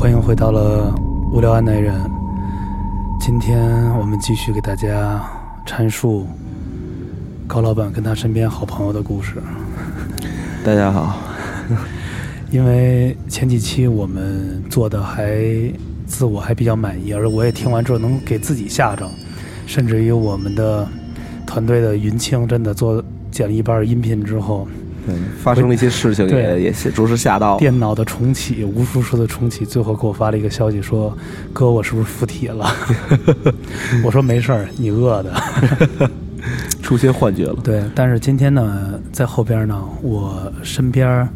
欢迎回到了无聊安奈人。今天我们继续给大家阐述高老板跟他身边好朋友的故事。大家好，因为前几期我们做的还自我还比较满意，而我也听完之后能给自己吓着，甚至于我们的团队的云清真的做剪了一半音频之后，对，发生了一些事情，对也也是着实吓到了。电脑的重启，无数次的重启，最后给我发了一个消息说：“哥，我是不是附体了？” 我说：“没事儿，你饿的。出现幻觉了”。对，但是今天呢，在后边呢，我身边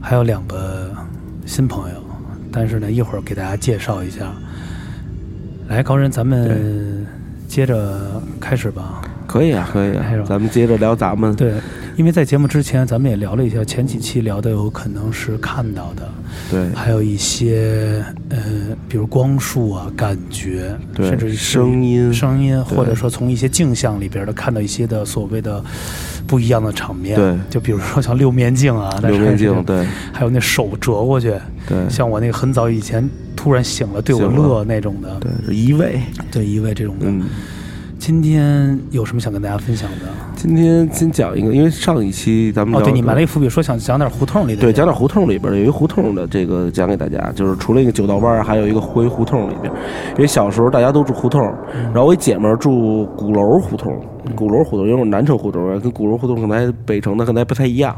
还有两个新朋友，但是呢，一会儿给大家介绍一下。来，高人，咱们接着开始吧。可以啊，可以咱们接着聊咱们。对，因为在节目之前，咱们也聊了一下，前几期聊的有可能是看到的，对还有一些呃，比如光束啊、感觉，对甚至是声音声音，或者说从一些镜像里边的看到一些的所谓的不一样的场面。对就比如说像六面镜啊，六面镜，对，还有那手折过去，对像我那个很早以前突然醒了对我乐那种的，对，移位。对移位这种的。嗯，今天有什么想跟大家分享的？今天先讲一个，因为上一期咱们哦，对你埋了一伏笔，说想讲点胡同里的。对，讲点胡同里边儿有一个胡同的这个讲给大家，就是除了一个九道湾，还有一个回胡同里边儿。因为小时候大家都住胡同，然后我一姐们儿住鼓楼胡同，鼓楼胡同，因为我南城胡同跟鼓楼胡同可能还北城的可能还不太一样。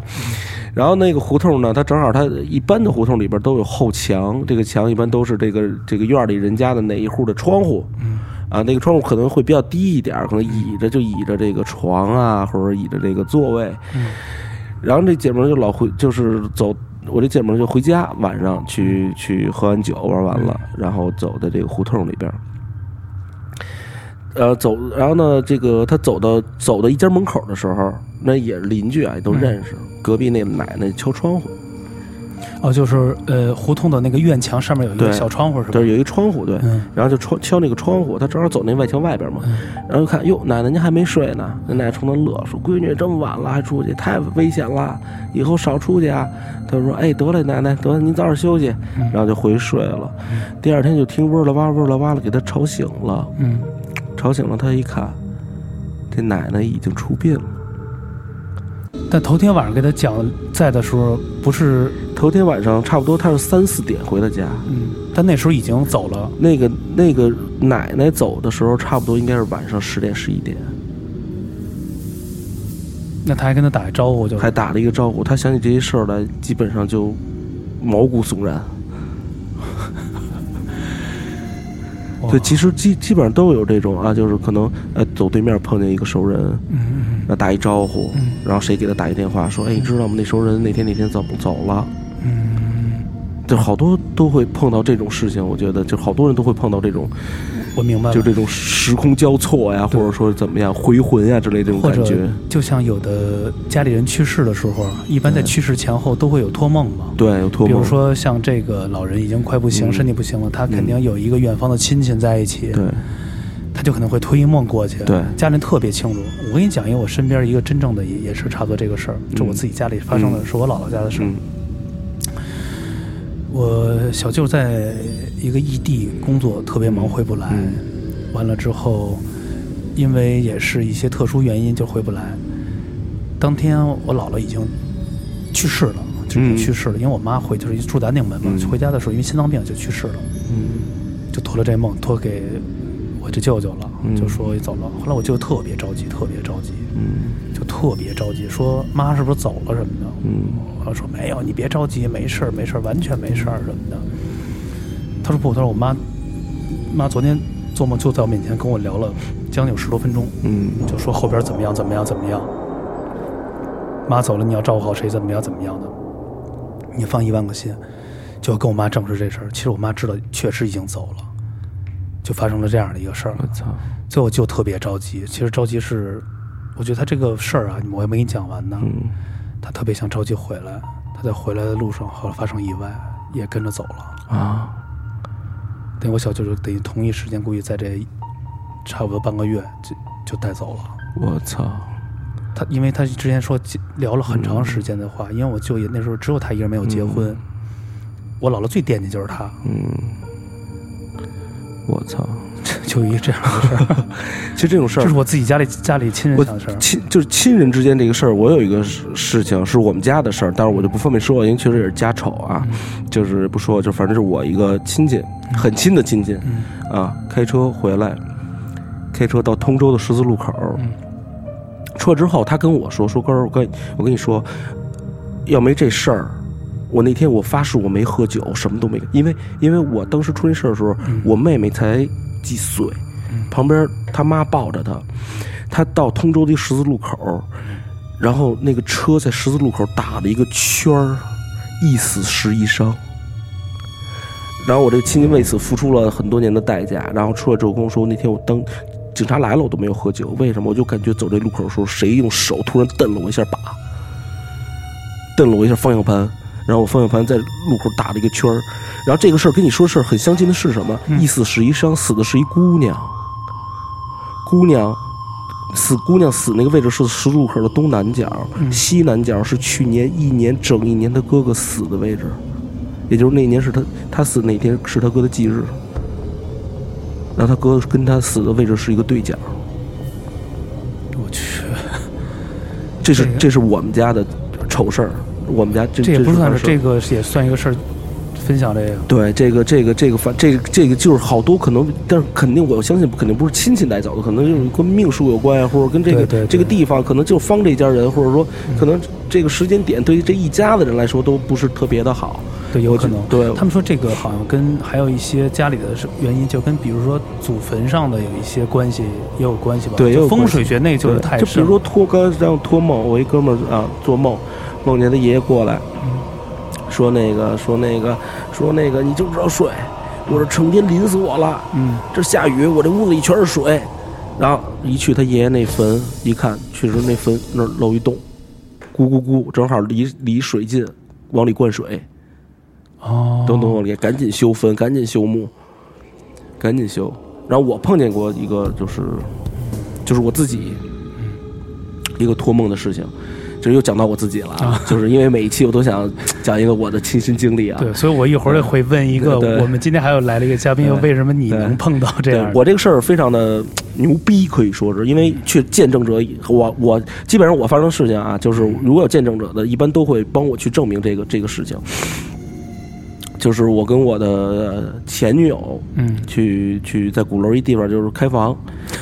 然后那个胡同呢，它正好它一般的胡同里边都有后墙，这个墙一般都是这个这个院里人家的哪一户的窗户。啊，那个窗户可能会比较低一点，可能倚着就倚着这个床啊，或者倚着这个座位。然后这姐们儿就老回，就是走，我这姐们儿就回家，晚上去去喝完酒玩完了，然后走的这个胡同里边儿。呃，走，然后呢，这个他走到走到一家门口的时候，那也是邻居啊，也都认识。隔壁那奶奶敲窗户，哦，就是呃，胡同的那个院墙上面有一个对小窗户是吧？对，有一窗户，对，嗯然后就敲敲那个窗户，他正好走那外墙外边嘛，然后就看，哟，奶奶您还没睡呢，那奶奶冲他乐说：“闺女这么晚了还出去，太危险了，以后少出去啊。”他就说：“哎，得嘞，奶奶，得了，您早点休息。”然后就回去睡了。第二天就听嗡啦哇嗡啦哇了，给他吵醒了，嗯，吵醒了，他一看，这奶奶已经出殡了。但头天晚上给他讲在的时候，不是，头天晚上差不多他是三四点回的家，嗯，但那时候已经走了。那个那个奶奶走的时候，差不多应该是晚上十点十一点。那他还跟他打一招呼就，还打了一个招呼。他想起这些事儿来，基本上就毛骨悚然。对，其实基基本上都有这种啊，就是可能呃走对面碰见一个熟人，嗯嗯那打一招呼，嗯然后谁给他打一电话说，哎，你知道吗？那熟人那天那天走走了。嗯就好多都会碰到这种事情，我觉得就好多人都会碰到这种，嗯，我明白了。就这种时空交错呀，或者说怎么样回魂呀之类这种感觉。就像有的家里人去世的时候，一般在去世前后都会有托梦嘛。对，有托梦。比如说像这个老人已经快不行，嗯身体不行了，他肯定有一个远方的亲戚在一起，对他就可能会托一梦过去。对家人特别清楚。我跟你讲一个我身边一个真正的也也是差不多这个事儿，就我自己家里发生的，嗯是我姥姥家的事儿。嗯我小舅在一个异地工作，特别忙回不来。嗯完了之后，因为也是一些特殊原因就回不来。当天我姥姥已经去世了，就已经嗯去世了。因为我妈回就是住南定门嘛，嗯回家的时候因为心脏病就去世了，嗯就托了这梦托给我就舅舅了，嗯就说走了。后来我舅特别着急，特别着急，嗯就特别着急，说妈是不是走了什么的。嗯我说没有，你别着急，没事儿，没事儿，完全没事儿什么的。他说不，他说我妈妈昨天做梦就在我面前跟我聊了将近有十多分钟，嗯就说后边怎么样怎么样怎么样。妈走了，你要照顾好谁，怎么样怎么样的，你放一万个心。就要跟我妈证实这事儿。其实我妈知道，确实已经走了，就发生了这样的一个事儿。我操，最后就特别着急。其实着急是，我觉得他这个事儿啊，我还没给你讲完呢。嗯他特别想着急回来，他在回来的路上后来发生意外，也跟着走了。啊，等于我小舅舅等于同一时间，估计在这差不多半个月就就带走了。我操，他因为他之前说聊了很长时间的话，因为我舅爷那时候只有他一个人没有结婚，我姥姥最惦记就是他，嗯，我操！就有一这样的事儿，其实这种事儿这是我自己家里家里亲人我想的事儿。亲就是亲人之间这个事儿，我有一个事事情是我们家的事儿，但是我就不方便说，因为确实也是家丑啊，就是不说，就反正是我一个亲戚，很亲的亲戚嗯啊，开车回来，开车到通州的十字路口，嗯出来之后，他跟我说说哥儿，我跟我跟你说，要没这事儿。我那天我发誓我没喝酒，什么都没，因为因为我当时出那事儿的时候，嗯我妹妹才几岁，嗯旁边他妈抱着她，她到通州的一十字路口，然后那个车在十字路口打了一个圈儿，一死十一伤。然后我这个亲戚为此付出了很多年的代价，然后出来之后跟我说，那天我当警察来了我都没有喝酒，为什么？我就感觉走这路口的时候，谁用手突然蹬了我一下把，蹬了我一下方向盘，然后我方向盘在路口打了一个圈儿。然后这个事儿跟你说事儿很相近的是什么？嗯一死是一伤，死的是一姑娘。姑娘死姑娘死那个位置是十字路口的东南角，嗯西南角是去年一年整一年他哥哥死的位置，也就是那年是他他死那天是他哥的忌日，然后他哥跟他死的位置是一个对角，我去，这是这个这是我们家的丑事儿，我们家这这也不算是这个也算一个事儿，分享这个。对，这个这个这个反这个这个就是好多可能，但是肯定我相信肯定不是亲戚带走的，可能就是跟命数有关啊，或者跟这个这个地方可能就方这家人，或者说可能这个时间点对于这一家子人来说都不是特别的好。对，有可能。对他们说这个好像跟还有一些家里的原因，就跟比如说祖坟上的有一些关系，也有关系吧。对就风水学那就是对太就比如说托刚才让托梦，我一哥们儿啊做梦，梦见他爷爷过来，说那个说那个说那个你就知道睡，我这成天淋死我了。嗯，这下雨，我这屋子里全是水。然后一去他爷爷那坟，一看，确实那坟那儿漏一洞，咕咕咕，正好离离水近，往里灌水，哦，等等往里，赶紧修坟，赶紧修墓，赶紧修。然后我碰见过一个，就是就是我自己一个托梦的事情，这又讲到我自己了啊，就是因为每一期我都想讲一个我的亲身经历啊。对，所以我一会儿会问一个，我们今天还有来了一个嘉宾，为什么你能碰到这对样？我这个事儿非常的牛逼，可以说是因为去见证者，我我基本上我发生事情啊，就是如果有见证者的，一般都会帮我去证明这个这个事情。就是我跟我的前女友嗯去去在鼓楼一地方就是开房，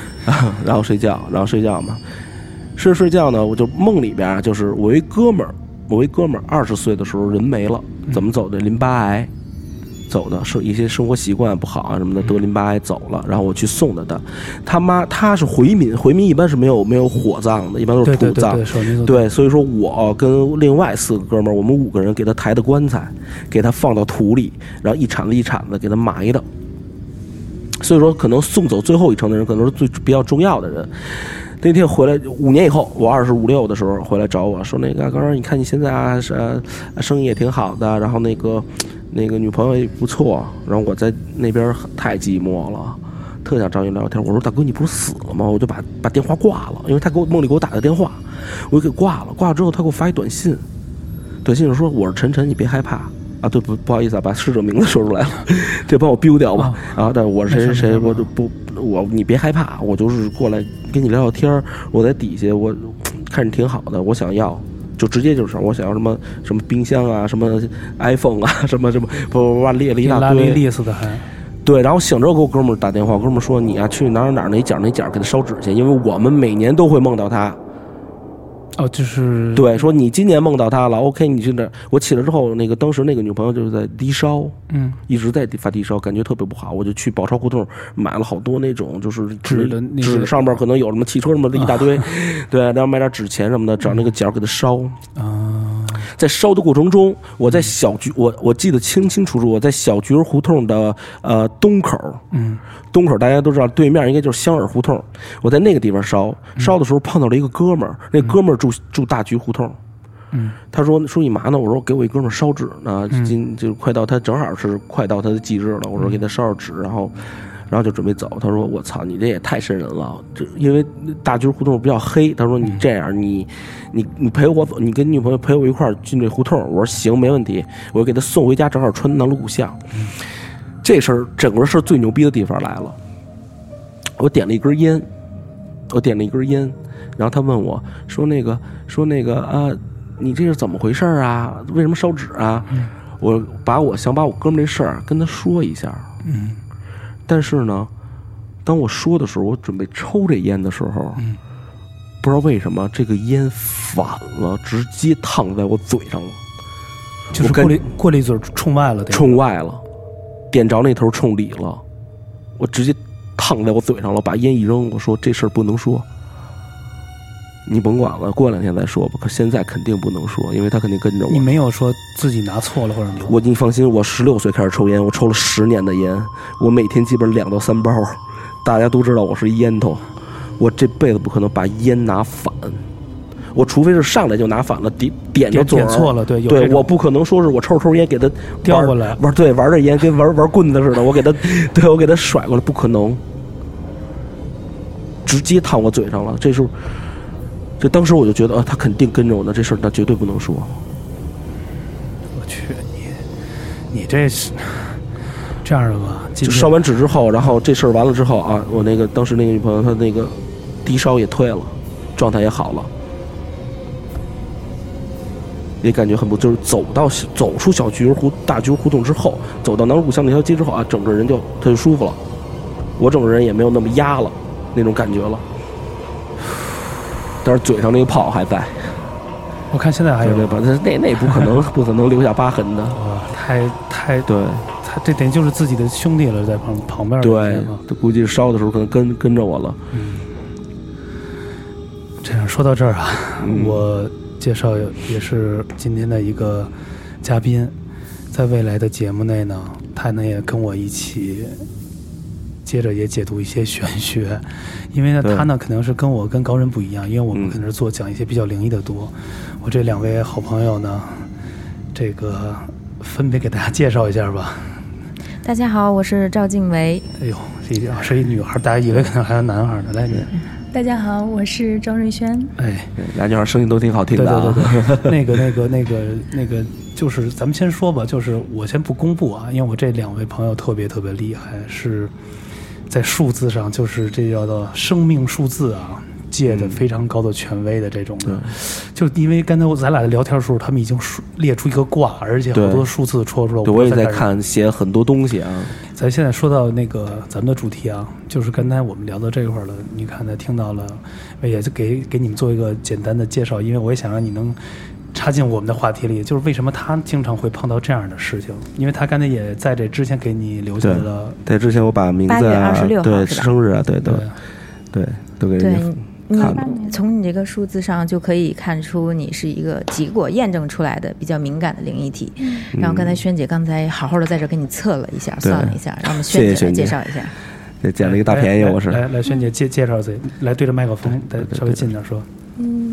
然后睡觉，然后睡觉嘛，睡睡觉呢，我就梦里边啊就是我一哥们儿，我一哥们儿二十岁的时候人没了，怎么走的？淋巴癌。走的是一些生活习惯不好啊什么的，得淋巴癌走了，然后我去送的他，他妈他是回民，回民一般是没有没有火葬的，一般都是土葬，对对对对，手您对，所以说我跟另外四个哥们儿，我们五个人给他抬的棺材，给他放到土里，然后一铲子一铲子给他埋的。所以说，可能送走最后一程的人，可能是最比较重要的人。那天回来五年以后，我二十五六的时候回来找我说：“那个刚刚你看你现在啊，是、呃、生意也挺好的，然后那个那个女朋友也不错，然后我在那边太寂寞了。”特想找你聊天，我说大哥，你不是死了吗？我就把把电话挂了，因为他给我梦里给我打的电话，我就给挂了。挂了之后，他给我发一短信，短信上说我是晨晨，你别害怕啊。对不不好意思啊，把逝者名字说出来了，这帮我 biu 掉吧。啊，但我是谁谁谁，我就不我你别害怕，我就是过来跟你聊聊天儿我在底下，我看着挺好的，我想要。就直接就是我想要什么什么冰箱啊，什么 iPhone 啊，什么什么叭叭叭列了一大堆，利斯的还对，然后醒着给我哥们儿打电话，我哥们儿说你啊去哪儿哪儿哪角哪角给他烧纸去，因为我们每年都会梦到他。哦，就是对，说你今年梦到他了，OK，你去那。我起来之后，那个当时那个女朋友就是在低烧，嗯一直在发低烧，感觉特别不好。我就去宝钞胡同买了好多那种就是纸的纸上面可能有什么汽车什么的一大堆，对，然后买点纸钱什么的，找那个角给它烧。啊在烧的过程中，我在小菊，我我记得清清楚楚，我在小菊儿胡同的呃东口，嗯东口大家都知道，对面应该就是香儿胡同。我在那个地方烧，烧的时候碰到了一个哥们儿，那哥们儿住住大菊胡同。嗯他说：“说你嘛呢？”我说：“给我一哥们儿烧纸呢，今就快到他正好是快到他的忌日了。我说给他烧烧纸，然后然后就准备走。他说：“我操，你这也太瘆人了！这因为大军胡同比较黑。”他说：“你这样，你你你陪我走，你跟女朋友陪我一块儿进这胡同。”我说：“行，没问题。”我给他送回家，正好穿南锣鼓巷。这事儿整个事儿最牛逼的地方来了，我点了一根烟，我点了一根烟，然后他问我说：“那个说那个啊，你这是怎么回事啊？为什么烧纸啊？”我把我想把我哥们这事儿跟他说一下。嗯但是呢，当我说的时候，我准备抽这烟的时候，嗯。不知道为什么这个烟反了，直接烫在我嘴上了，就是过滤过了一嘴冲外了，得冲外了，点着那头冲里了，我直接烫在我嘴上了，把烟一扔，我说这事儿不能说，你甭管了，过两天再说吧。可现在肯定不能说，因为他肯定跟着我你。没有说自己拿错了或者你我你放心，我十六岁开始抽烟，我抽了十年的烟，我每天基本两到三包，大家都知道我是烟头，我这辈子不可能把烟拿反，我除非是上来就拿反了，点点着点嘴儿点错了，对，对，我不可能说是我抽着抽着烟给他玩调过来玩对玩着烟跟玩玩棍子似的，我给他对我给他甩过来，不可能，直接烫我嘴上了。这时候，这当时我就觉得啊，他肯定跟着我呢，这事儿他绝对不能说。我去你，你这是这样的吧？就烧完纸之后，然后这事儿完了之后啊，我那个当时那个女朋友她那个低烧也退了，状态也好了，也感觉很不就是走到走出小菊儿胡大菊儿胡同之后，走到南锣鼓巷那条街之后啊，整个人就他就舒服了，我整个人也没有那么压了那种感觉了，但是嘴上那个泡还在，我看现在还有对吧？那那那不可能 不可能留下疤痕的，哇，太太对。他这等于就是自己的兄弟了，在旁旁边对估计烧的时候可能跟跟着我了。嗯这样说到这儿啊，嗯我介绍也是今天的一个嘉宾，在未来的节目内呢，他呢也跟我一起，接着也解读一些玄学，因为呢他呢可能是跟我跟高人不一样，因为我们嗯可能是做讲一些比较灵异的多。我这两位好朋友呢，这个分别给大家介绍一下吧。大家好，我是赵静薇。哎呦，是一是一女孩，大家以为可能还有男孩呢。来，你，大家好，我是张瑞轩。哎，俩女孩声音都挺好听的啊。对对对，那个那个那个那个，就是咱们先说吧，就是我先不公布啊，因为我这两位朋友特别特别厉害，是在数字上，就是这叫做生命数字啊。借的非常高的权威的这种的，就因为刚才我咱俩在聊天的时候，他们已经数列出一个卦，而且好多数字戳出来。对，我也在看写很多东西啊。咱现在说到那个咱们的主题啊，就是刚才我们聊到这块了，你看才听到了，也就给给你们做一个简单的介绍，因为我也想让你能插进我们的话题里，就是为什么他经常会碰到这样的事情，因为他刚才也在这之前给你留下对了，在之前我把名字8月啊，26号对生日啊，对对对对，都给对人家你看了。从你这个数字上就可以看出你是一个结果验证出来的比较敏感的灵异体。然后刚才轩姐刚才好好的在这给你测了一下，算了一下，让我们谢谢轩姐来介绍一下。对捡了一个大便宜，我是。来来，萱姐介介绍自己，来对着麦克风，再稍微近点说，嗯，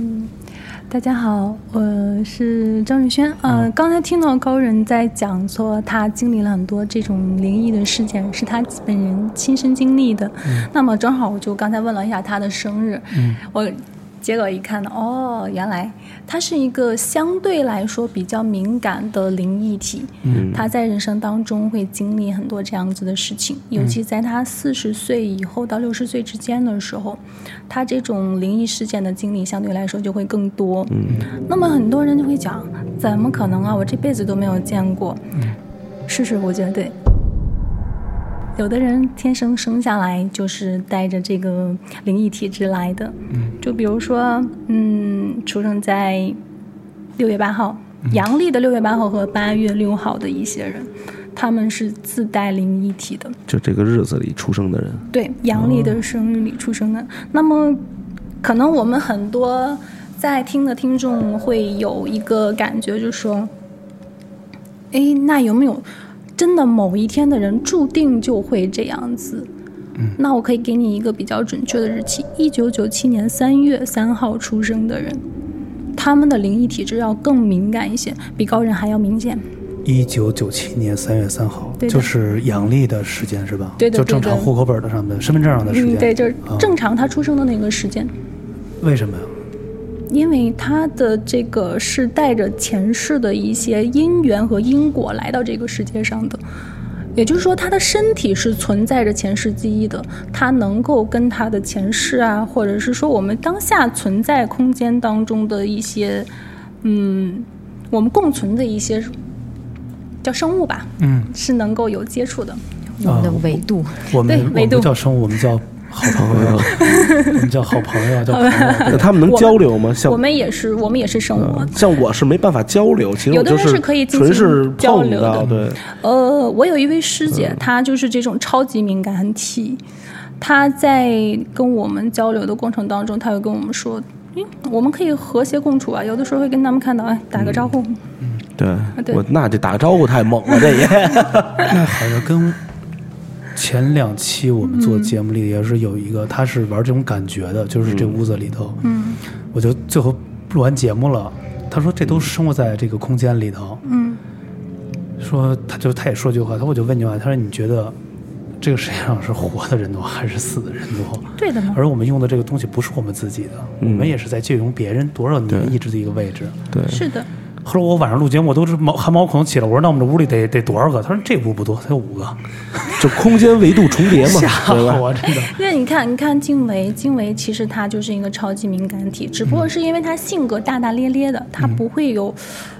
大家好，我是张瑞轩。呃，刚才听到高人在讲说他经历了很多这种灵异的事件，是他本人亲身经历的。那么正好我就刚才问了一下他的生日，嗯我结果一看呢，哦，原来他是一个相对来说比较敏感的灵异体。嗯他在人生当中会经历很多这样子的事情，尤其在他四十岁以后到六十岁之间的时候，他这种灵异事件的经历相对来说就会更多。嗯，那么很多人就会讲，怎么可能啊？我这辈子都没有见过。是是，我觉得对。有的人天生生下来就是带着这个灵异体质来的，嗯就比如说，嗯，出生在六月八号，阳历的六月八号和八月六号的一些人，他们是自带灵异体的。就这个日子里出生的人，对，阳历的生日里出生的。那么，可能我们很多在听的听众会有一个感觉，就是说，哎，那有没有真的某一天的人注定就会这样子？嗯那我可以给你一个比较准确的日期：一九九七年三月三号出生的人，他们的灵异体质要更敏感一些，比高人还要明显。一九九七年三月三号，对就是阳历的时间是吧？对的就正常户口本的上面身份证上的时间。嗯，对，就是啊正常他出生的那个时间。为什么呀？因为他的这个是带着前世的一些因缘和因果来到这个世界上的，也就是说，他的身体是存在着前世记忆的，他能够跟他的前世啊，或者是说我们当下存在空间当中的一些，嗯，我们共存的一些叫生物吧，嗯，是能够有接触的。我们的啊维度，我们我们对维度。不叫生物，我们叫好朋友，我们叫好朋友，叫朋友。那他们能交流吗？像我们也是，我们也是生物。嗯像我是没办法交流，其实有的我就是人是可以进纯行是交流的对，呃，我有一位师姐，她就是这种超级敏感体。她在跟我们交流的过程当中，她会跟我们说：“嗯，我们可以和谐共处啊。”有的时候会跟他们看到，哎，打个招呼。对对我那这打个招呼太猛了，这也 那好像跟前两期我们做节目里也是有一个，他是玩这种感觉的，就是这屋子里头，嗯。我就最后录完节目了，他说这都生活在这个空间里头，嗯。说他就他也说句话，他我就问句话，他说你觉得这个世界上是活的人多还是死的人多？对的嘛。而我们用的这个东西不是我们自己的，我们也是在借用别人多少年一直的一个位置。对。是的，后来我晚上录节目，我都是毛汗毛孔起来。我说那我们这屋里得得多少个？他说这屋不多，才有五个，就空间维度重叠嘛，吓 对吧？我真的。因为你看，你看静维，静维其实他就是一个超级敏感体，只不过是因为他性格大大咧咧的，他不会有，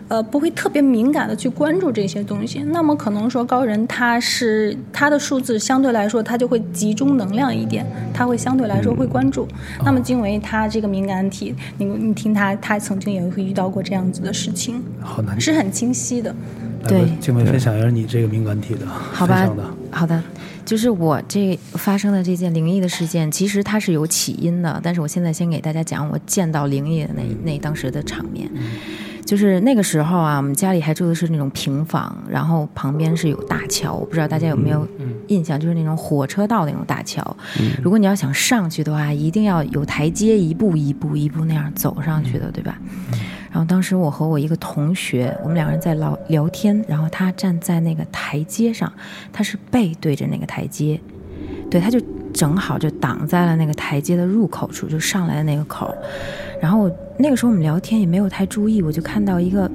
呃，不会特别敏感的去关注这些东西。那么可能说高人他是他的数字相对来说他就会集中能量一点，他会相对来说会关注。那么经维他这个敏感体，你你听他，他曾经也会遇到过这样子的事情，好难。是很清晰的。对来吧静伟分享一下你这个敏感体的，好吧的，好的，就是我这发生的这件灵异的事件，其实它是有起因的，但是我现在先给大家讲我见到灵异的那那当时的场面。就是那个时候啊，我们家里还住的是那种平房，然后旁边是有大桥，我不知道大家有没有印象，就是那种火车道那种大桥。如果你要想上去的话，一定要有台阶，一步一步一步那样走上去的，对吧？然后当时我和我一个同学，我们两个人在聊聊天，然后他站在那个台阶上，他是背对着那个台阶，对，他就正好就挡在了那个台阶的入口处，就上来的那个口。然后那个时候我们聊天也没有太注意，我就看到一个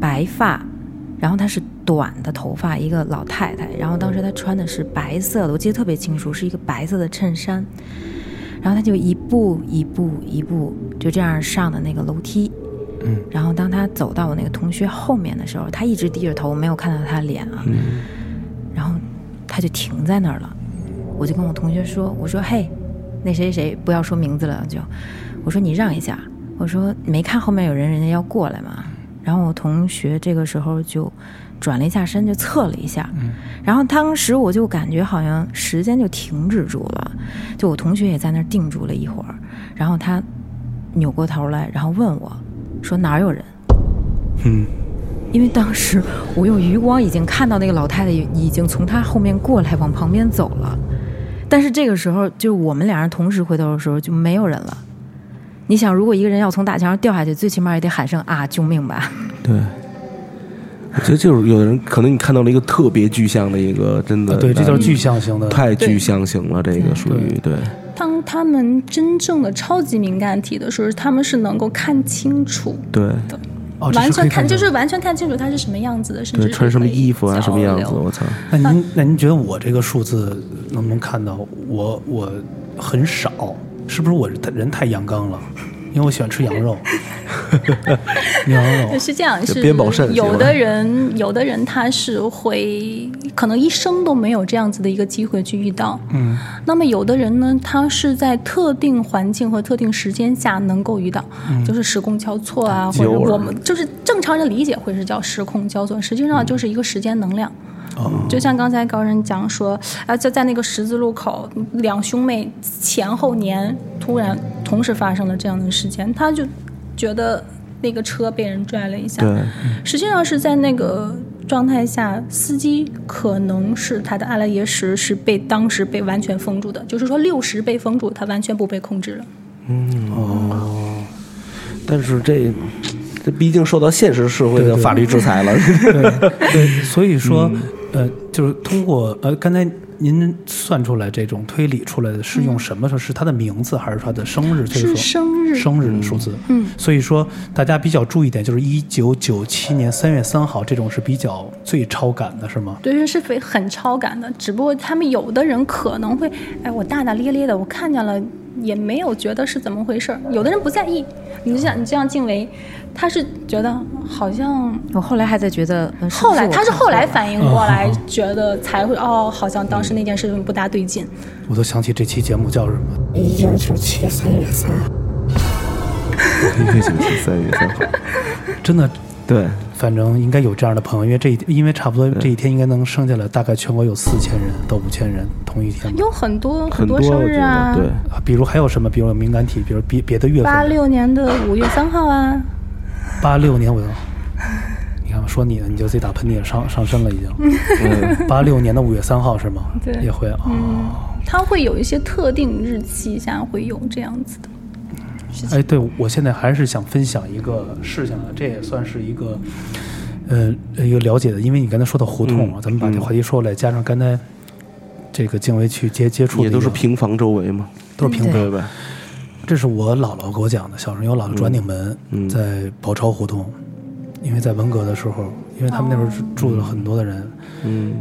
白发，然后她是短的头发，一个老太太。然后当时她穿的是白色的，我记得特别清楚，是一个白色的衬衫。然后她就一步一步一步就这样上的那个楼梯。嗯，然后当她走到我那个同学后面的时候，她一直低着头，我没有看到她脸啊。然后她就停在那儿了。我就跟我同学说：“我说嘿，那谁谁谁，不要说名字了，就我说你让一下。我说没看后面有人，人家要过来嘛。然后我同学这个时候就转了一下身，就侧了一下。然后当时我就感觉好像时间就停止住了，就我同学也在那儿定住了一会儿。然后他扭过头来，然后问我说哪儿有人？嗯，因为当时我用余光已经看到那个老太太已经从他后面过来，往旁边走了。但是这个时候，就我们俩人同时回头的时候，就没有人了。你想，如果一个人要从大墙上掉下去，最起码也得喊声啊救命吧！对。我觉得就是有的人可能你看到了一个特别具象的一个，真的啊对，这叫具象型的。太具象型了，这个属于对当他们真正的超级敏感体的时候，他们是能够看清楚对哦，完全看，就是完全看清楚他是什么样子的，甚至穿什么衣服啊，什么样子，我操，那您那您觉得我这个数字能不能看到？我我很少，是不是我人太阳刚了？因为我喜欢吃羊肉，羊肉是这样，是边保肾有的人，有的人他是会可能一生都没有这样子的一个机会去遇到。嗯，那么有的人呢，他是在特定环境和特定时间下能够遇到，就是时空交错啊，或者我们就是正常人理解会是叫时空交错，实际上就是一个时间能量。哦，就像刚才高人讲说，啊，在在那个十字路口，两兄妹前后年突然同时发生了这样的事件，他就觉得那个车被人拽了一下，对，实际上是在那个状态下，司机可能是他的阿拉耶识是被当时被完全封住的，就是说六十被封住，他完全不被控制了。嗯。哦。但是这这毕竟受到现实社会的法律制裁了。对。对，所以说，嗯呃，就是通过呃，刚才您算出来这种推理出来的是用什么说？是他的名字还是他的生日？就是说是生日生日的数字。嗯，所以说大家比较注意点，就是一九九七年三月三号这种是比较最超感的，是吗？对，是非很超感的。只不过他们有的人可能会，哎，我大大咧咧的，我看见了也没有觉得是怎么回事儿。有的人不在意，你就像你这样静为，他是觉得好像我后来还在觉得，呃、后来他是后来反应过来嗯，觉得才会哦，好像当时那件事情不大对劲。我都想起这期节目叫什么？一九九七三月三号，一九九七三月三号，真的，对，反正应该有这样的朋友，因为这一因为差不多这一天应该能剩下来，大概全国有四千人到五千人同一天。有很多多很多生日啊，对，啊比如还有什么？比如有敏感体，比如别别的月份。八六年的五月三号啊，八六年我就，你看我说你呢，你就自己打喷嚏上上身了已经。嗯，八六年的五月三号是吗？对也会啊。嗯，它会有一些特定日期下会有这样子的。哎，对，我现在还是想分享一个事情啊，这也算是一个，呃，一个了解的，因为你刚才说到胡同啊，嗯咱们把这嗯话题说回来，加上刚才这个静薇去接接触的也都是平房周围嘛，都是平对对吧？这是我姥姥给我讲的，小时候有姥姥转顶门，嗯在宝钞胡同，因为在文革的时候，因为他们那时候住住了很多的人，嗯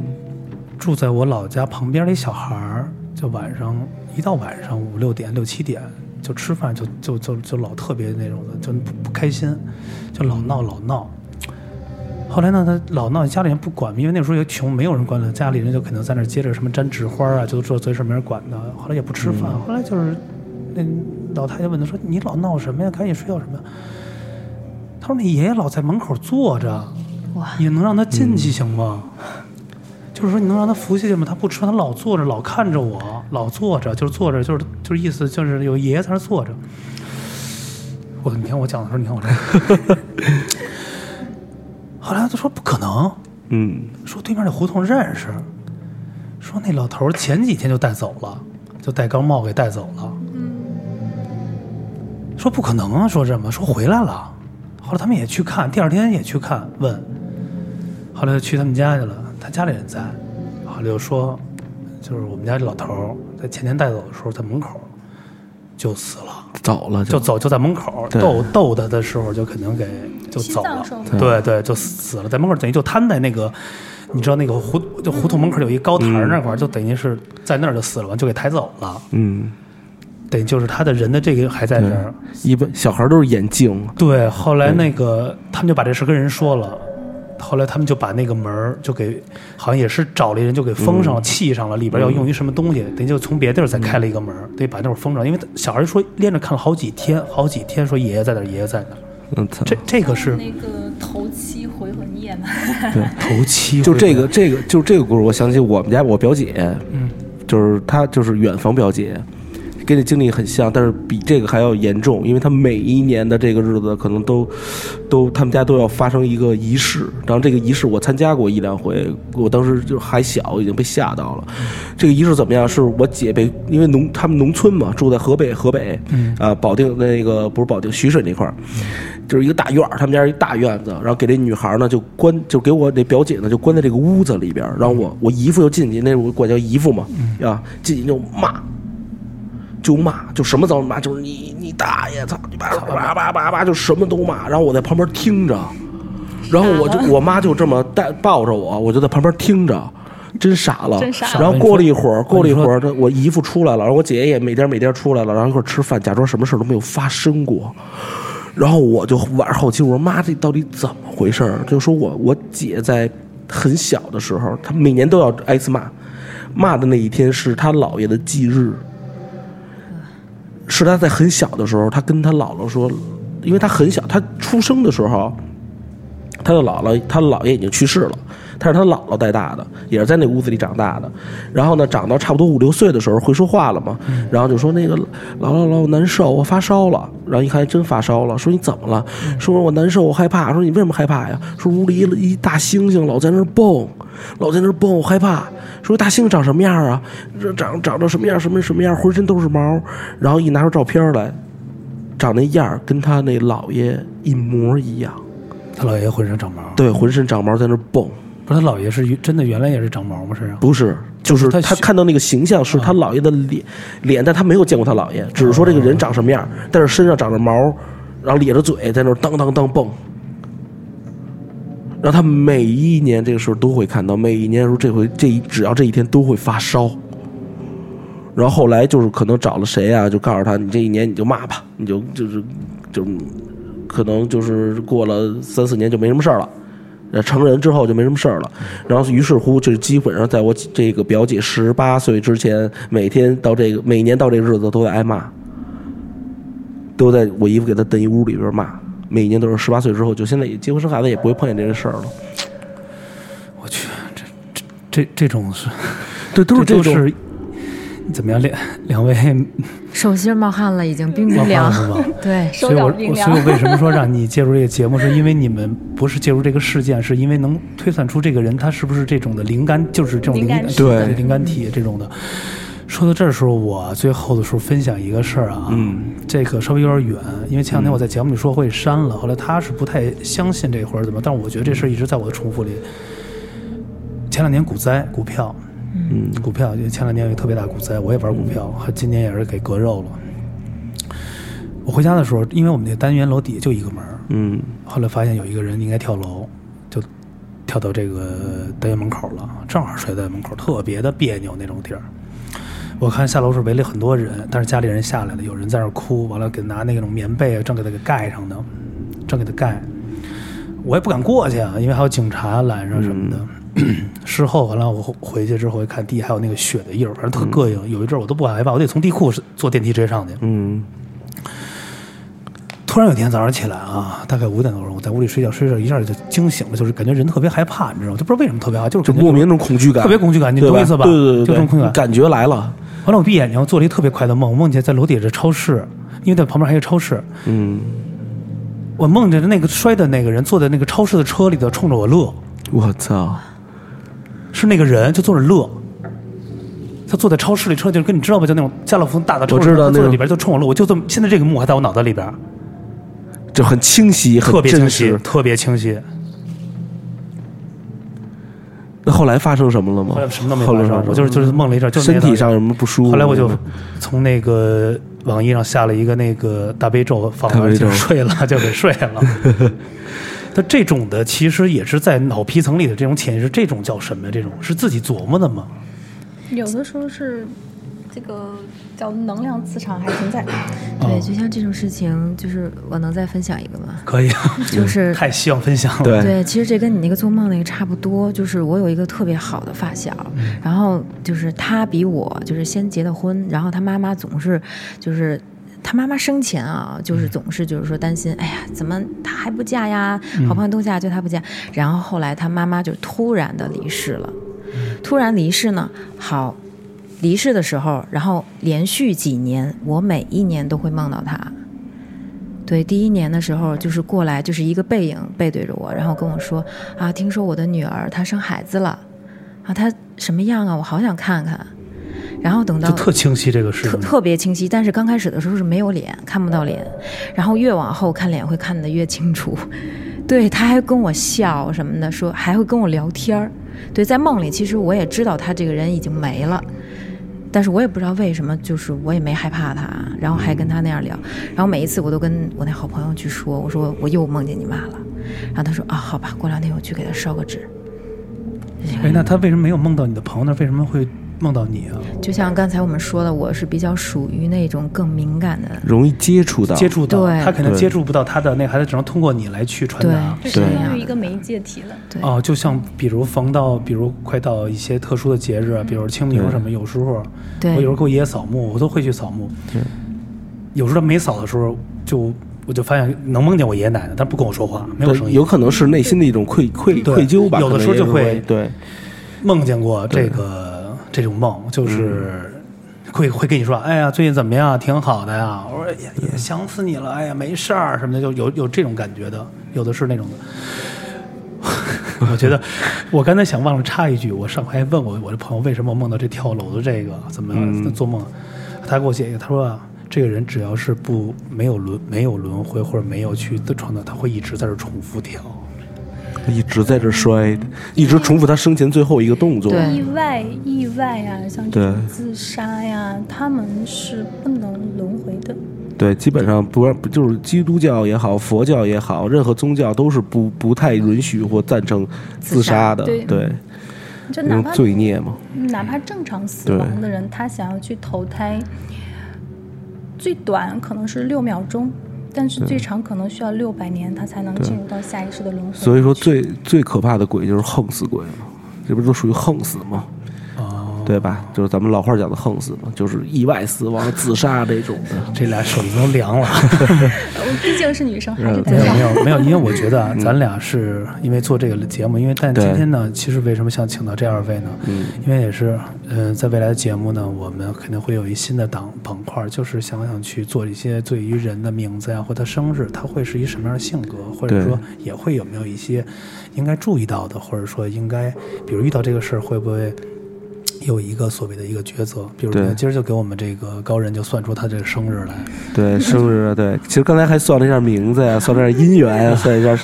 住在我老家旁边的一小孩儿，就晚上一到晚上五六点六七点就吃饭就就就就老特别那种的，就不不开心，就老闹老闹。后来呢，他老闹，家里人不管，因为那时候也穷，没有人管他，家里人就可能在那儿接着什么粘纸花啊，就做这事儿没人管他。后来也不吃饭，后来就是那老太太问他说：“你老闹什么呀？赶紧睡觉什么呀？”他说：“那爷爷老在门口坐着，哇，你能让他进去行吗？就是说你能让他服下去吗？他不吃饭，他老坐着，老看着我，老坐着，就是坐着，就是就是意思就是有爷爷在那坐着。我你看我讲的时候，你看我这，后来他说不可能，嗯说对面那胡同认识，说那老头前几天就带走了，就戴高帽给带走了。说不可能啊，说这么说回来了。后来他们也去看，第二天也去看，问，后来就去他们家去了，他家里人在，后来就说，就是我们家这老头儿在前天带走的时候，在门口就死了。走了就。走就在门口逗逗他的时候，就肯定给就走了。对。对，就死了，在门口等于就瘫在那个，你知道那个胡就胡同门口有一高台那块儿，就等于是在那儿就死了嘛，就给抬走了，嗯，等于就是他的人的这个还在这儿。一般小孩都是眼镜，对，后来那个他们就把这事跟人说了。后来他们就把那个门儿就给，好像也是找了一人就给封上了、砌上了，里边要用于什么东西，等于就从别地儿再开了一个门儿，得把那会儿封上。因为小孩说连着看了好几天，好几天说爷爷在哪儿，爷爷在哪儿。嗯，操这这个是那个头七回魂夜嘛，对头七，就这个这个就这个故事，我想起我们家我表姐，嗯，就是她就是远房表姐，跟这经历很像，但是比这个还要严重，因为他每一年的这个日子可能都都他们家都要发生一个仪式，然后这个仪式我参加过一两回，我当时就还小，已经被吓到了。这个仪式怎么样？是我姐被因为农他们农村嘛，住在河北河北，啊保定那个不是保定徐水那块儿。就是一个大院儿，他们家一大院子，然后给这女孩呢就关，就给我那表姐呢就关在这个屋子里边，然后我我姨父就进去，那我管叫姨父嘛，啊，进去就骂，就骂，就什么脏骂，就是你你大爷，操你妈，叭叭叭叭就什么都骂，然后我在旁边听着，然后我就 我妈就这么带抱着我，我就在旁边听着。真傻了，真傻了然后过了一会儿，过了一会儿，这我姨父出来了，然后我姐姐也每天每天出来了，然后一块儿吃饭，假装什么事都没有发生过。然后我就晚上好奇，我说妈，这到底怎么回事儿？就说我我姐在很小的时候，她每年都要挨次骂，骂的那一天是她姥爷的忌日，是他在很小的时候，他跟他姥姥说，因为他很小，他出生的时候，他的姥姥，他姥爷已经去世了。她是他姥姥带大的，也是在那屋子里长大的。然后呢，长到差不多五六岁的时候会说话了嘛，然后就说那个姥姥姥我难受，我发烧了。然后一看还真发烧了，说你怎么了？说我难受，我害怕。说你为什么害怕呀？说屋里一一大猩猩老在那儿蹦，老在那儿蹦，我害怕。说大猩猩长什么样啊？这长长着什么样？什么什么样？浑身都是毛。然后一拿出照片来，长那样跟他那姥爷一模一样，他姥爷浑身长毛，对，浑身长毛在那儿蹦。不是他姥爷是真的原来也是长毛吗？身上不是，就是他他看到那个形象是他姥爷的脸，脸，但他没有见过他姥爷，只是说这个人长什么样，但是身上长着毛，然后咧着嘴在那儿当当当蹦。然后他每一年这个时候都会看到，每一年说这回这一只要这一天都会发烧。然后后来就是可能找了谁啊，就告诉他你这一年你就骂吧，你就就是就可能就是过了三四年就没什么事儿了。呃，成人之后就没什么事儿了，然后于是乎，就基本上在我这个表姐十八岁之前，每天到这个每年到这个日子都在挨骂，都在我姨夫给她蹬一屋里边骂，每年都是十八岁之后，就现在也结婚生孩子也不会碰见这个事儿了。我去，这这这这种是，对，都是这种。怎么样？两两位手心冒汗了，已经冰冰冒凉？对，所以我，我所以我为什么说让你介入这个节目，是因为你们不是介入这个事件，是因为能推算出这个人他是不是这种的灵感，就是这种灵灵感对。灵感体这种的。说到这儿的时候，我最后的时候分享一个事儿啊，嗯，这个稍微有点远，因为前两天我在节目里说会删了，后来他是不太相信这会儿怎么，但是我觉得这事儿一直在我的重复里。前两年股灾股票，嗯股票，就前两年有特别大股灾，我也玩股票，还今年也是给割肉了。我回家的时候，因为我们那单元楼底下就一个门儿，嗯后来发现有一个人应该跳楼，就跳到这个单元门口了，正好摔在门口，特别的别扭那种地儿。我看下楼时围了很多人，但是家里人下来了，有人在那哭，完了给拿那种棉被啊，正给他给盖上呢，正给他盖。我也不敢过去啊，因为还有警察拦着什么的。事后完了，我回去之后一看地还有那个血的印儿，反正特膈应。有一阵儿我都不敢害怕，我得从地库坐电梯直接上去。嗯突然有一天早上起来啊，大概五点多钟，我在屋里睡觉，睡着一下就惊醒了，就是感觉人特别害怕，你知道吗？就不知道为什么特别害怕，就是就莫名那种恐惧感，特别恐惧感，你？懂我意思吧？对对对对，就这种恐惧感。感觉来了。完了，我闭眼睛，做了一个特别快的梦，我梦见在楼底下的超市，因为在旁边还有超市，嗯，我梦见那个摔的那个人坐在那个超市的车里头，冲着我乐，我操，是那个人就坐着乐。他坐在超市里，车就是跟你知道吧，就那种家乐福大的超市，我知道他坐在里边就冲我乐，我就这么现在这个幕还在我脑袋里边，就很清晰，很特别清，。晰特别清晰。那后来发生什么了吗？后来什么都没发生，我就是就是梦了一阵，就是身体上有什么不舒服？后来我就从那个网易上下了一个那个大悲咒，放完大悲咒就睡了，就给睡了。他这种的其实也是在脑皮层里的这种潜意识，这种叫什么呀？这种是自己琢磨的吗？有的时候是这个叫能量磁场还存在。对，就像这种事情，就是我能再分享一个吗？可以啊，就是太希望分享了。对对，其实这跟你那个做梦那个差不多，就是我有一个特别好的发小，然后就是他比我就是先结的婚，然后他妈妈总是就是。他妈妈生前啊，就是总是就是说担心，哎呀，怎么他还不嫁呀？好朋友都嫁，就他不嫁。然后后来他妈妈就突然的离世了，突然离世呢，好，离世的时候，然后连续几年，我每一年都会梦到他。对，第一年的时候就是过来，就是一个背影背对着我，然后跟我说啊，听说我的女儿她生孩子了，啊，她什么样啊？我好想看看。然后等到就特清晰这个事特情。特别清晰，但是刚开始的时候是没有脸，看不到脸，然后越往后看脸会看得越清楚。对，他还跟我笑什么的，说还会跟我聊天儿。对，在梦里其实我也知道他这个人已经没了，但是我也不知道为什么，就是我也没害怕他，然后还跟他那样聊。然后每一次我都跟我那好朋友去说，我说我又梦见你妈了。然后他说啊，好吧，过两天我去给他烧个纸。哎，那他为什么没有梦到你的朋友呢？为什么会梦到你啊？就像刚才我们说的，我是比较属于那种更敏感的。容易接触到，接触到对他可能接触不到他的那个孩子，只能通过你来去传达。就对相当于一个媒介体了。对，哦，就像比如逢到，比如快到一些特殊的节日啊，比如清明什么，有时候对我有时候给我爷爷扫墓，我都会去扫墓。有时候没扫的时候，就我就发现能梦见我爷爷奶奶，但不跟我说话，没有声，音。有可能是内心的一种愧愧愧疚吧，有的时候就会对，梦见过这个这种梦，就是会会跟你说，哎呀，最近怎么样？挺好的呀。我说也也想死你了，哎呀，没事儿什么的，就有有这种感觉的，有的是那种的。我觉得，我刚才想忘了插一句，我上回还问我我的朋友为什么梦到这跳楼的这个，怎么嗯做梦？他给我写一个，他说啊，这个人只要是不没有轮没有轮回或者没有去的创造，他会一直在这重复跳。一直在这摔，一直重复他生前最后一个动作。意外意外啊，像这种自杀呀，他们是不能轮回的。对，基本上不不就是基督教也好，佛教也好，任何宗教都是不不太允许或赞成自杀的。杀对，哪怕罪孽嘛。哪怕正常死亡的人，他想要去投胎，最短可能是六秒钟，但是最长可能需要六百年，它才能进入到下一世的轮回。所以说最最可怕的鬼就是横死鬼嘛，这不都属于横死吗？哦，对吧？就是咱们老话讲的横死嘛，就是意外死亡、自杀这种的。这俩手都凉了。我 毕竟是女生，还是得没有要没有没有，因为我觉得啊，咱俩是因为做这个节目，因为但今天呢，其实为什么想请到这二位呢？嗯，因为也是，呃，在未来的节目呢，我们肯定会有一新的档板块，就是想想去做一些对于人的名字呀，或他生日，他会是一什么样的性格，或者说也会有没有一些应该注意到的，或者说应该，比如遇到这个事儿会不会。有一个所谓的一个抉择，比如说今儿就给我们这个高人就算出他这个生日来，对，生日啊，对，其实刚才还算了一下名字呀，算了一下姻缘呀，算一下，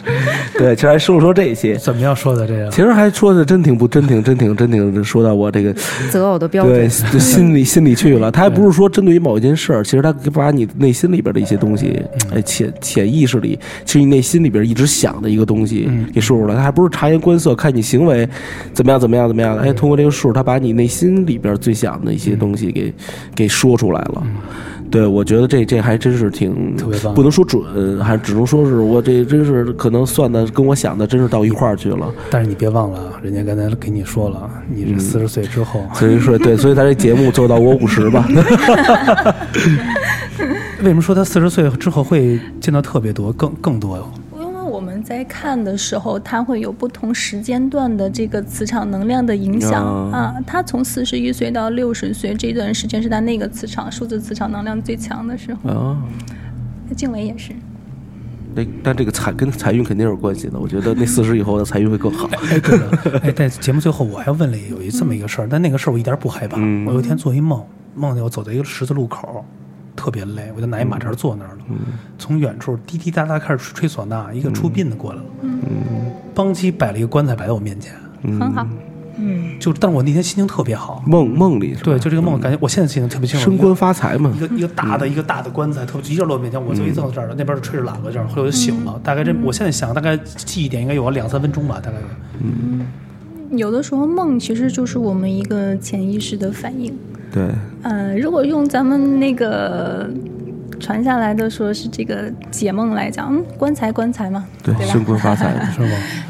对，其实还说了说这些。怎么样说的这个？其实还说的真挺不真挺真挺真挺说到我这个择偶的标对准。对心里 心里去了。他还不是说针对于某一件事儿，其实他把你内心里边的一些东西，哎潜潜意识里，其实你内心里边一直想的一个东西嗯给说出来。他还不是察言观色，看你行为怎么样怎么样怎么样的。哎，通过这个数，他把你内心里边最想的一些东西给给说出来了。对，我觉得这这还真是挺特别棒不能说准，还只能说是我这真是可能算的跟我想的真是到一块儿去了。但是你别忘了，啊，人家刚才给你说了，你嗯是四十岁之后，所以说，对，所以咱这节目做到我五十吧。为什么说他四十岁之后会见到特别多、更更多？在看的时候，它会有不同时间段的这个磁场能量的影响、哦啊。他从四十一岁到六十岁这段时间是他那个磁场数字磁场能量最强的时候。啊，静伟也是，那但这个财跟财运肯定有关系的。我觉得那四十以后的财运会更好。哎，对了，哎，在节目最后我还问了有一这么一个事儿，但那个事儿我一点不害怕。嗯我有一天做一梦，梦见我走在一个十字路口，特别累，我就拿一马扎坐那儿了。从远处滴滴答答开始吹吹唢呐，一个出殡的过来了，嗯邦基摆了一个棺材摆在我面前，很好。嗯，就但是我那天心情特别好。梦梦里是吧对，就这个梦，感觉我现在心情特别清楚。升官发财嘛一。个一个大的一个大的棺材，特别一下落我面前，我就一坐在这儿了，那边就吹着喇叭这儿，后来我就醒了。大概这，我现在想，大概记忆点应该有个两三分钟吧，大概嗯。有的时候梦其实就是我们一个潜意识的反应。对，呃，如果用咱们那个传下来的说是这个解梦来讲，嗯，棺材棺材嘛，对，升官发财嘛，是吗？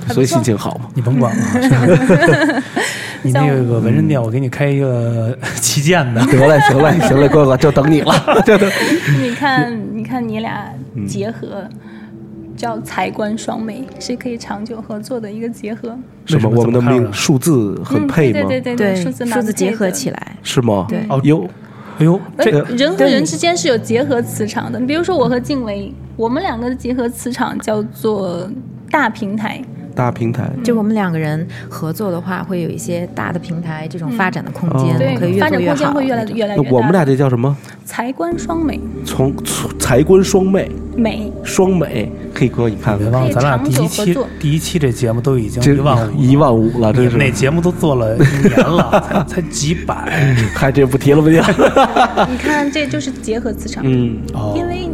所以心情好嘛。你甭管了。你那个纹身店，我给你开一个旗舰的。得嘞，得嘞，行嘞，哥哥，就等你了。你看，你看你俩嗯结合。叫财官双美，是可以长久合作的一个结合。什么？我们的命数字很配吗？嗯、对对对对，数字数字结合。起来，是吗？对哦有哎呦，这个人和人之间是有结合磁场的。你比如说我和静伟，我们两个的结合磁场叫做大平台。大平台，就我们两个人合作的话，会有一些大的平台这种发展的空间，嗯可以对，发展越做越好。空间会越来越来越大。我们俩这叫什么？财官双美，从从财官双美，美双美。黑哥，你看看，别忘了，咱俩第一期作第一期这节目都已经一万五，一万五了，这是。们那节目都做了一年了，才才几百。嗨，这不提了不提了？你看，这就是结合磁场。嗯，哦，因为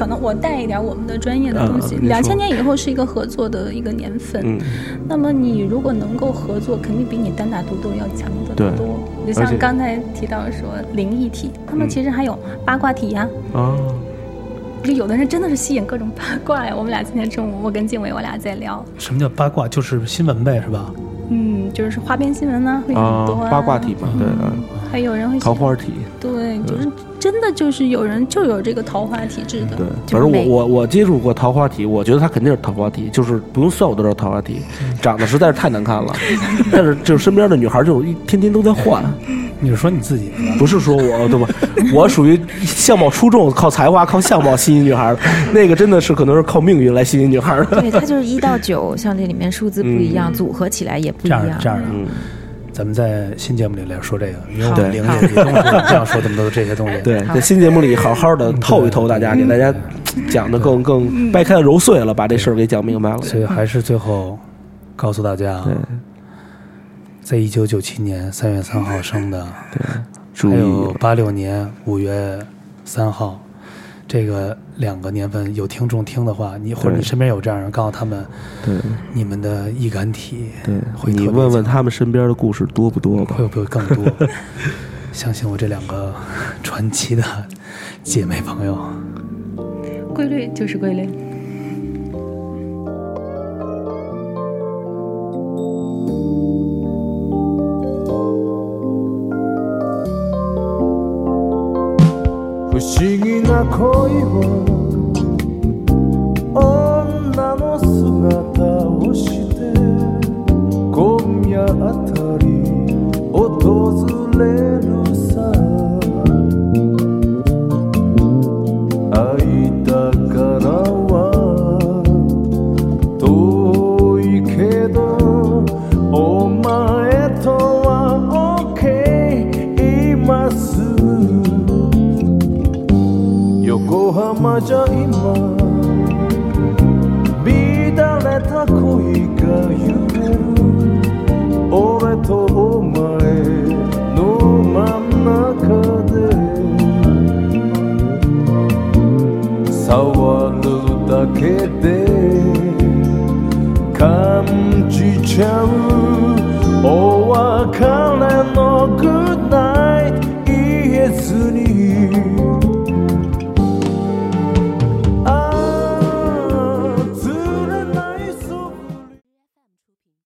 可能我带一点我们的专业的东西两千年以后是一个合作的一个年份。嗯，那么你如果能够合作，肯定比你单打独斗要强得对多。就像刚才提到说灵异体，他们其实还有八卦体呀。啊，就有的人真的是吸引各种八卦呀。我们俩今天中午，我跟静伟我俩在聊，什么叫八卦？就是新闻呗，是吧？嗯，就是花边新闻呢、会很啊多、，八卦体嘛，对，啊还有人会喜桃花体，对，就是真的就是有人就有这个桃花体质的。对，反正我我我接触过桃花体，我觉得他肯定是桃花体，就是不用算我都知道桃花体，长得实在是太难看了，但是就是身边的女孩就是一天天都在换，你是说你自己？不是说我对吧？我属于相貌出众，靠才华靠相貌吸引女孩，那个真的是可能是靠命运来吸引女孩的。对，它就是一到九，像这里面数字不一样，组合起来也不一样。这样的，嗯，咱们在新节目里来说这个，因为我好。们灵异里都是这样说这么多 这些东西。对，在新节目里好好的透一透大家，给大家讲的更更掰开了揉碎了，把这事儿给讲明白了。所以还是最后告诉大家在一九九七年三月三号生的，对还有意，八六年五月三号，这个两个年份有听众听的话，你或者你身边有这样人，告诉他们对你们的易感体对，会你问问他们身边的故事多不多吧会？不会更多？相信我这两个传奇的姐妹朋友。规律就是规律。不思議な恋は女の姿をして今夜あたり訪れ